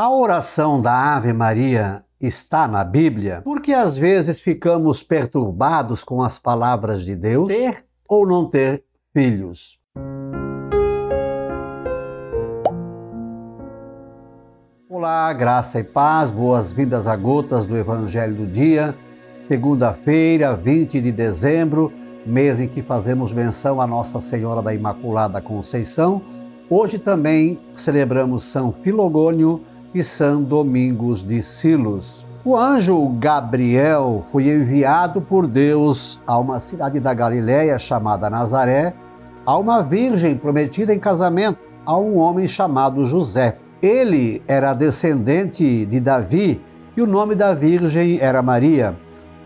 A oração da Ave Maria está na Bíblia? Porque às vezes ficamos perturbados com as palavras de Deus, ter ou não ter filhos. Olá, graça e paz, boas-vindas a gotas do Evangelho do Dia, segunda-feira, 20 de dezembro, mês em que fazemos menção a Nossa Senhora da Imaculada Conceição. Hoje também celebramos São Filogônio e São Domingos de Silos. O anjo Gabriel foi enviado por Deus a uma cidade da Galiléia chamada Nazaré, a uma virgem prometida em casamento a um homem chamado José. Ele era descendente de Davi e o nome da virgem era Maria.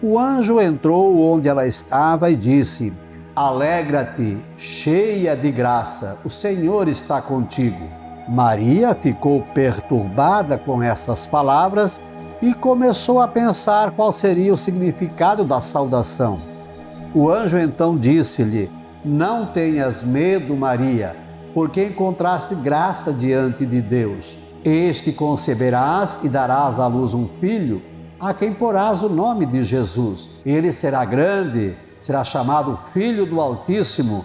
O anjo entrou onde ela estava e disse: Alegra-te, cheia de graça, o Senhor está contigo. Maria ficou perturbada com essas palavras e começou a pensar qual seria o significado da saudação. O anjo então disse-lhe: Não tenhas medo, Maria, porque encontraste graça diante de Deus. Eis que conceberás e darás à luz um filho, a quem porás o nome de Jesus. Ele será grande, será chamado Filho do Altíssimo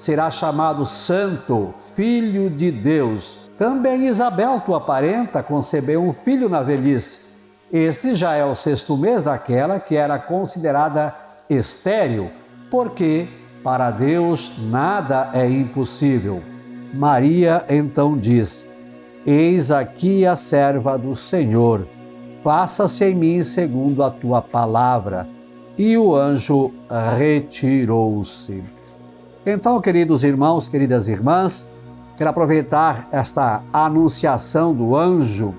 será chamado Santo, Filho de Deus. Também Isabel, tua parenta, concebeu um filho na velhice. Este já é o sexto mês daquela que era considerada estéril, porque para Deus nada é impossível. Maria então diz: Eis aqui a serva do Senhor, faça-se em mim segundo a tua palavra. E o anjo retirou-se. Então, queridos irmãos, queridas irmãs, quero aproveitar esta anunciação do anjo.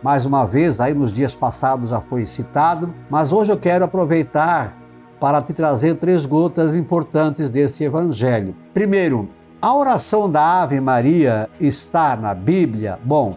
Mais uma vez, aí nos dias passados já foi citado, mas hoje eu quero aproveitar para te trazer três gotas importantes desse evangelho. Primeiro, a oração da Ave Maria está na Bíblia? Bom,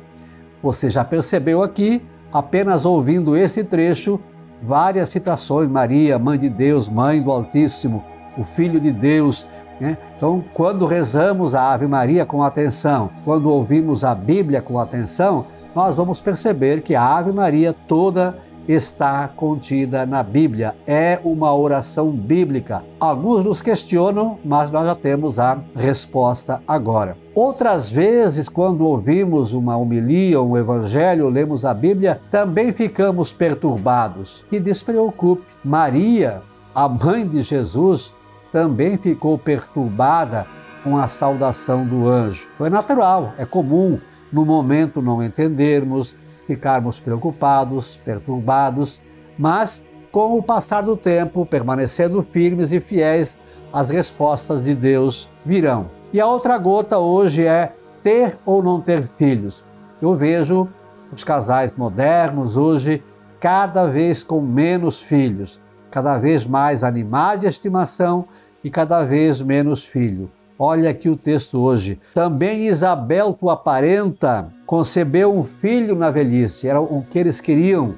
você já percebeu aqui, apenas ouvindo esse trecho, várias citações: Maria, Mãe de Deus, Mãe do Altíssimo, o Filho de Deus, né? Então, quando rezamos a Ave Maria com atenção, quando ouvimos a Bíblia com atenção, nós vamos perceber que a Ave Maria toda está contida na Bíblia. É uma oração bíblica. Alguns nos questionam, mas nós já temos a resposta agora. Outras vezes, quando ouvimos uma homilia, um evangelho, lemos a Bíblia, também ficamos perturbados. E despreocupe, Maria, a mãe de Jesus, também ficou perturbada com a saudação do anjo. Foi natural, é comum no momento não entendermos, ficarmos preocupados, perturbados, mas com o passar do tempo, permanecendo firmes e fiéis, as respostas de Deus virão. E a outra gota hoje é ter ou não ter filhos. Eu vejo os casais modernos hoje cada vez com menos filhos, cada vez mais animais de estimação e cada vez menos filho. Olha aqui o texto hoje. Também Isabel, tua parenta, concebeu um filho na velhice. Era o que eles queriam.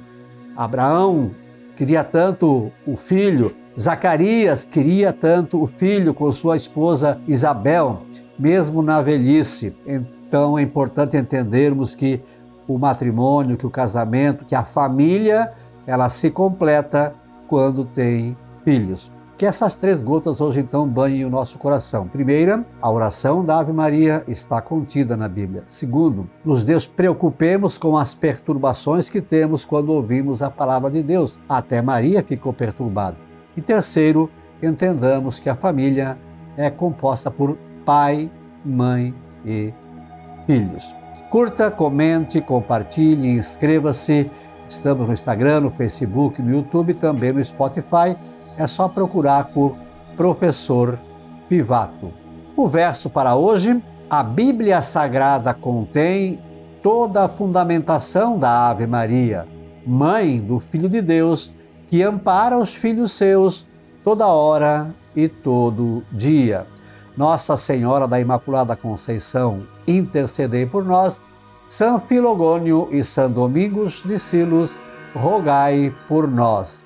Abraão queria tanto o filho. Zacarias queria tanto o filho com sua esposa Isabel, mesmo na velhice. Então é importante entendermos que o matrimônio, que o casamento, que a família, ela se completa quando tem filhos. Que essas três gotas hoje então banhem o nosso coração. Primeira, a oração da Ave Maria está contida na Bíblia. Segundo, nos despreocupemos com as perturbações que temos quando ouvimos a palavra de Deus. Até Maria ficou perturbada. E terceiro, entendamos que a família é composta por pai, mãe e filhos. Curta, comente, compartilhe, inscreva-se. Estamos no Instagram, no Facebook, no YouTube, também no Spotify é só procurar por Professor Pivato. O verso para hoje: a Bíblia Sagrada contém toda a fundamentação da Ave Maria, Mãe do Filho de Deus, que ampara os filhos seus toda hora e todo dia. Nossa Senhora da Imaculada Conceição, intercedei por nós. São Filogônio e São Domingos de Silos, rogai por nós.